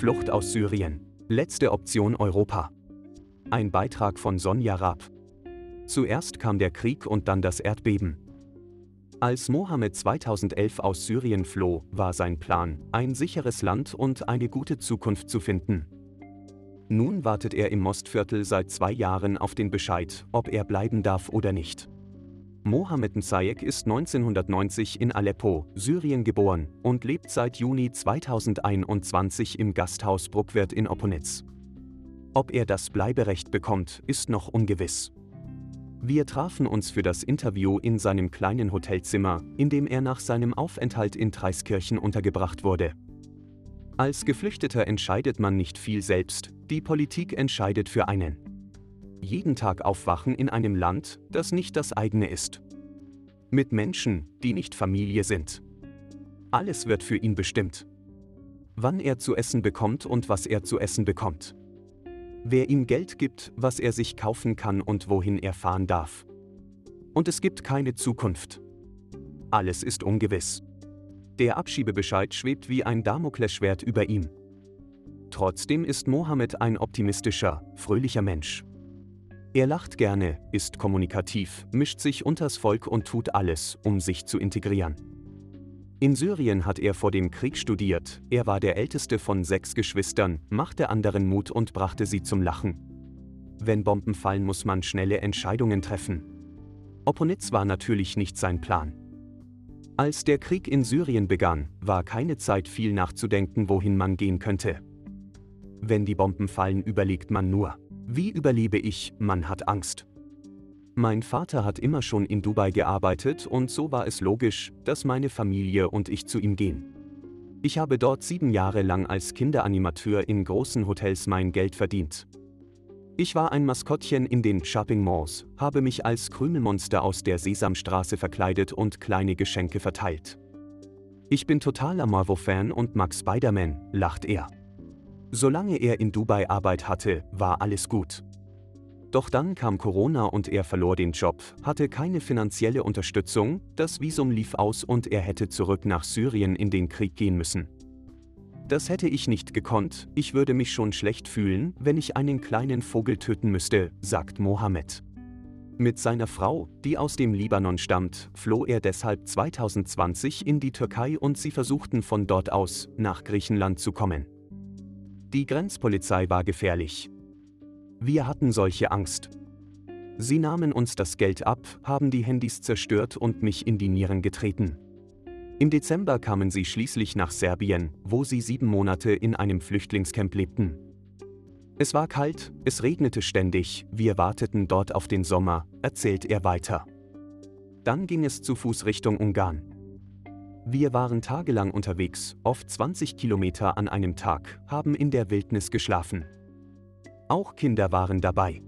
Flucht aus Syrien. Letzte Option Europa. Ein Beitrag von Sonja Raab. Zuerst kam der Krieg und dann das Erdbeben. Als Mohammed 2011 aus Syrien floh, war sein Plan, ein sicheres Land und eine gute Zukunft zu finden. Nun wartet er im Mostviertel seit zwei Jahren auf den Bescheid, ob er bleiben darf oder nicht. Mohammed Nsayek ist 1990 in Aleppo, Syrien geboren und lebt seit Juni 2021 im Gasthaus Bruckwirt in Opponitz. Ob er das Bleiberecht bekommt, ist noch ungewiss. Wir trafen uns für das Interview in seinem kleinen Hotelzimmer, in dem er nach seinem Aufenthalt in Treiskirchen untergebracht wurde. Als Geflüchteter entscheidet man nicht viel selbst, die Politik entscheidet für einen jeden Tag aufwachen in einem Land, das nicht das eigene ist. Mit Menschen, die nicht Familie sind. Alles wird für ihn bestimmt. Wann er zu essen bekommt und was er zu essen bekommt. Wer ihm Geld gibt, was er sich kaufen kann und wohin er fahren darf. Und es gibt keine Zukunft. Alles ist ungewiss. Der Abschiebebescheid schwebt wie ein Damoklesschwert über ihm. Trotzdem ist Mohammed ein optimistischer, fröhlicher Mensch. Er lacht gerne, ist kommunikativ, mischt sich unters Volk und tut alles, um sich zu integrieren. In Syrien hat er vor dem Krieg studiert, er war der älteste von sechs Geschwistern, machte anderen Mut und brachte sie zum Lachen. Wenn Bomben fallen, muss man schnelle Entscheidungen treffen. Opponitz war natürlich nicht sein Plan. Als der Krieg in Syrien begann, war keine Zeit viel nachzudenken, wohin man gehen könnte. Wenn die Bomben fallen, überlegt man nur. Wie überlebe ich? Man hat Angst. Mein Vater hat immer schon in Dubai gearbeitet und so war es logisch, dass meine Familie und ich zu ihm gehen. Ich habe dort sieben Jahre lang als Kinderanimateur in großen Hotels mein Geld verdient. Ich war ein Maskottchen in den Shopping Malls, habe mich als Krümelmonster aus der Sesamstraße verkleidet und kleine Geschenke verteilt. Ich bin totaler Marvel-Fan und mag Spider-Man, lacht er. Solange er in Dubai Arbeit hatte, war alles gut. Doch dann kam Corona und er verlor den Job, hatte keine finanzielle Unterstützung, das Visum lief aus und er hätte zurück nach Syrien in den Krieg gehen müssen. Das hätte ich nicht gekonnt, ich würde mich schon schlecht fühlen, wenn ich einen kleinen Vogel töten müsste, sagt Mohammed. Mit seiner Frau, die aus dem Libanon stammt, floh er deshalb 2020 in die Türkei und sie versuchten von dort aus, nach Griechenland zu kommen. Die Grenzpolizei war gefährlich. Wir hatten solche Angst. Sie nahmen uns das Geld ab, haben die Handys zerstört und mich in die Nieren getreten. Im Dezember kamen sie schließlich nach Serbien, wo sie sieben Monate in einem Flüchtlingscamp lebten. Es war kalt, es regnete ständig, wir warteten dort auf den Sommer, erzählt er weiter. Dann ging es zu Fuß Richtung Ungarn. Wir waren tagelang unterwegs, oft 20 Kilometer an einem Tag, haben in der Wildnis geschlafen. Auch Kinder waren dabei.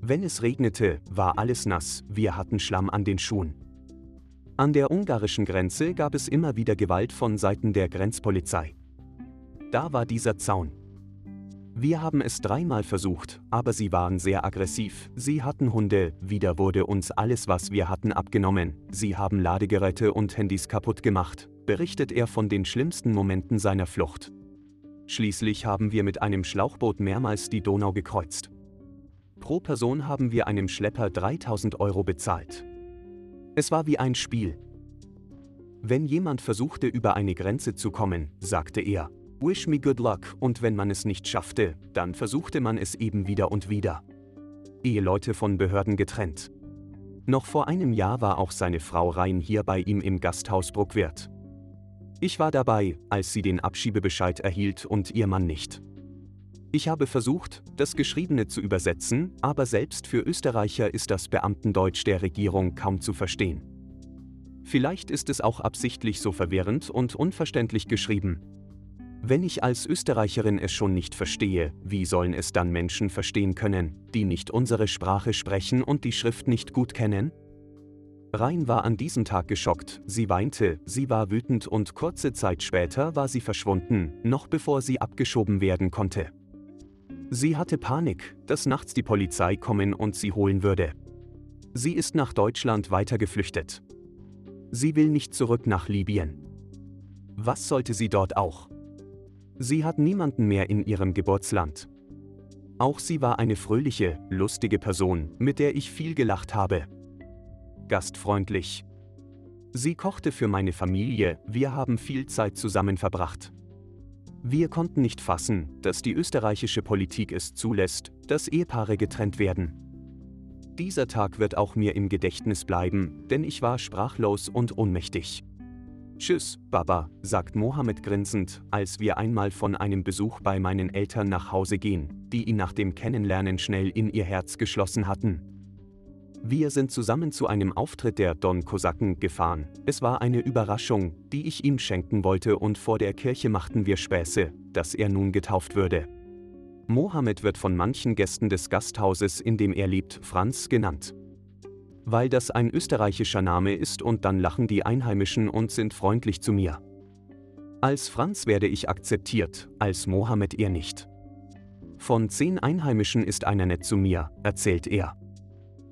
Wenn es regnete, war alles nass, wir hatten Schlamm an den Schuhen. An der ungarischen Grenze gab es immer wieder Gewalt von Seiten der Grenzpolizei. Da war dieser Zaun. Wir haben es dreimal versucht, aber sie waren sehr aggressiv. Sie hatten Hunde, wieder wurde uns alles, was wir hatten, abgenommen. Sie haben Ladegeräte und Handys kaputt gemacht, berichtet er von den schlimmsten Momenten seiner Flucht. Schließlich haben wir mit einem Schlauchboot mehrmals die Donau gekreuzt. Pro Person haben wir einem Schlepper 3000 Euro bezahlt. Es war wie ein Spiel. Wenn jemand versuchte, über eine Grenze zu kommen, sagte er, Wish me good luck und wenn man es nicht schaffte, dann versuchte man es eben wieder und wieder. Eheleute von Behörden getrennt. Noch vor einem Jahr war auch seine Frau Rein hier bei ihm im Gasthaus Bruckwirt. Ich war dabei, als sie den Abschiebebescheid erhielt und ihr Mann nicht. Ich habe versucht, das Geschriebene zu übersetzen, aber selbst für Österreicher ist das Beamtendeutsch der Regierung kaum zu verstehen. Vielleicht ist es auch absichtlich so verwirrend und unverständlich geschrieben, wenn ich als Österreicherin es schon nicht verstehe, wie sollen es dann Menschen verstehen können, die nicht unsere Sprache sprechen und die Schrift nicht gut kennen? Rein war an diesem Tag geschockt, sie weinte, sie war wütend und kurze Zeit später war sie verschwunden, noch bevor sie abgeschoben werden konnte. Sie hatte Panik, dass nachts die Polizei kommen und sie holen würde. Sie ist nach Deutschland weiter geflüchtet. Sie will nicht zurück nach Libyen. Was sollte sie dort auch? Sie hat niemanden mehr in ihrem Geburtsland. Auch sie war eine fröhliche, lustige Person, mit der ich viel gelacht habe. Gastfreundlich. Sie kochte für meine Familie, wir haben viel Zeit zusammen verbracht. Wir konnten nicht fassen, dass die österreichische Politik es zulässt, dass Ehepaare getrennt werden. Dieser Tag wird auch mir im Gedächtnis bleiben, denn ich war sprachlos und ohnmächtig. Tschüss, Baba, sagt Mohammed grinsend, als wir einmal von einem Besuch bei meinen Eltern nach Hause gehen, die ihn nach dem Kennenlernen schnell in ihr Herz geschlossen hatten. Wir sind zusammen zu einem Auftritt der Don Kosaken gefahren. Es war eine Überraschung, die ich ihm schenken wollte und vor der Kirche machten wir Späße, dass er nun getauft würde. Mohammed wird von manchen Gästen des Gasthauses, in dem er lebt, Franz genannt weil das ein österreichischer Name ist und dann lachen die Einheimischen und sind freundlich zu mir. Als Franz werde ich akzeptiert, als Mohammed eher nicht. Von zehn Einheimischen ist einer nett zu mir, erzählt er.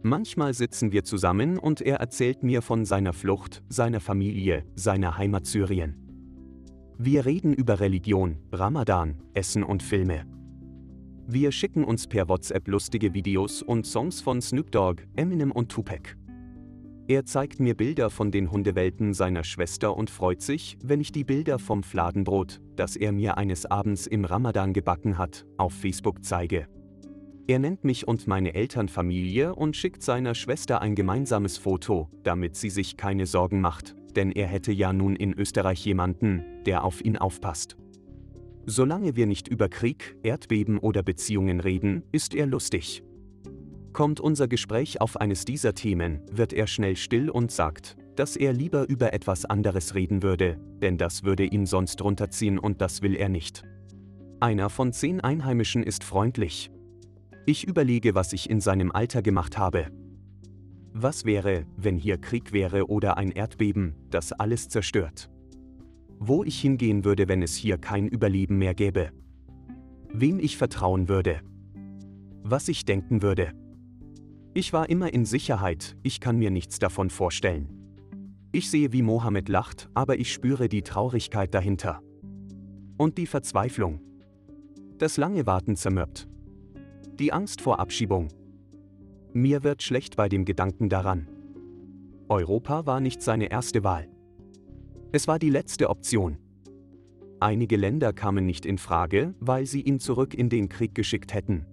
Manchmal sitzen wir zusammen und er erzählt mir von seiner Flucht, seiner Familie, seiner Heimat Syrien. Wir reden über Religion, Ramadan, Essen und Filme. Wir schicken uns per WhatsApp lustige Videos und Songs von Snoop Dogg, Eminem und Tupac. Er zeigt mir Bilder von den Hundewelten seiner Schwester und freut sich, wenn ich die Bilder vom Fladenbrot, das er mir eines Abends im Ramadan gebacken hat, auf Facebook zeige. Er nennt mich und meine Eltern Familie und schickt seiner Schwester ein gemeinsames Foto, damit sie sich keine Sorgen macht, denn er hätte ja nun in Österreich jemanden, der auf ihn aufpasst. Solange wir nicht über Krieg, Erdbeben oder Beziehungen reden, ist er lustig. Kommt unser Gespräch auf eines dieser Themen, wird er schnell still und sagt, dass er lieber über etwas anderes reden würde, denn das würde ihn sonst runterziehen und das will er nicht. Einer von zehn Einheimischen ist freundlich. Ich überlege, was ich in seinem Alter gemacht habe. Was wäre, wenn hier Krieg wäre oder ein Erdbeben, das alles zerstört? Wo ich hingehen würde, wenn es hier kein Überleben mehr gäbe. Wem ich vertrauen würde. Was ich denken würde. Ich war immer in Sicherheit, ich kann mir nichts davon vorstellen. Ich sehe, wie Mohammed lacht, aber ich spüre die Traurigkeit dahinter. Und die Verzweiflung. Das lange Warten zermürbt. Die Angst vor Abschiebung. Mir wird schlecht bei dem Gedanken daran. Europa war nicht seine erste Wahl. Es war die letzte Option. Einige Länder kamen nicht in Frage, weil sie ihn zurück in den Krieg geschickt hätten.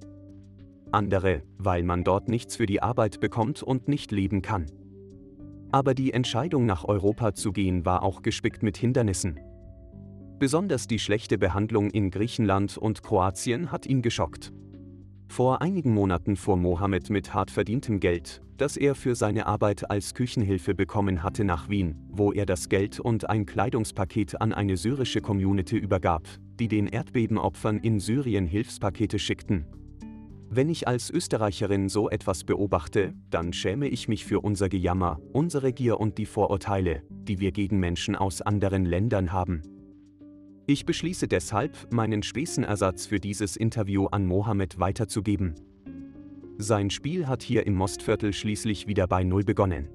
Andere, weil man dort nichts für die Arbeit bekommt und nicht leben kann. Aber die Entscheidung nach Europa zu gehen war auch gespickt mit Hindernissen. Besonders die schlechte Behandlung in Griechenland und Kroatien hat ihn geschockt. Vor einigen Monaten fuhr Mohammed mit hart verdientem Geld, das er für seine Arbeit als Küchenhilfe bekommen hatte, nach Wien, wo er das Geld und ein Kleidungspaket an eine syrische Community übergab, die den Erdbebenopfern in Syrien Hilfspakete schickten. Wenn ich als Österreicherin so etwas beobachte, dann schäme ich mich für unser Gejammer, unsere Gier und die Vorurteile, die wir gegen Menschen aus anderen Ländern haben. Ich beschließe deshalb, meinen Spesenersatz für dieses Interview an Mohammed weiterzugeben. Sein Spiel hat hier im Mostviertel schließlich wieder bei Null begonnen.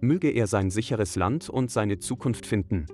Möge er sein sicheres Land und seine Zukunft finden.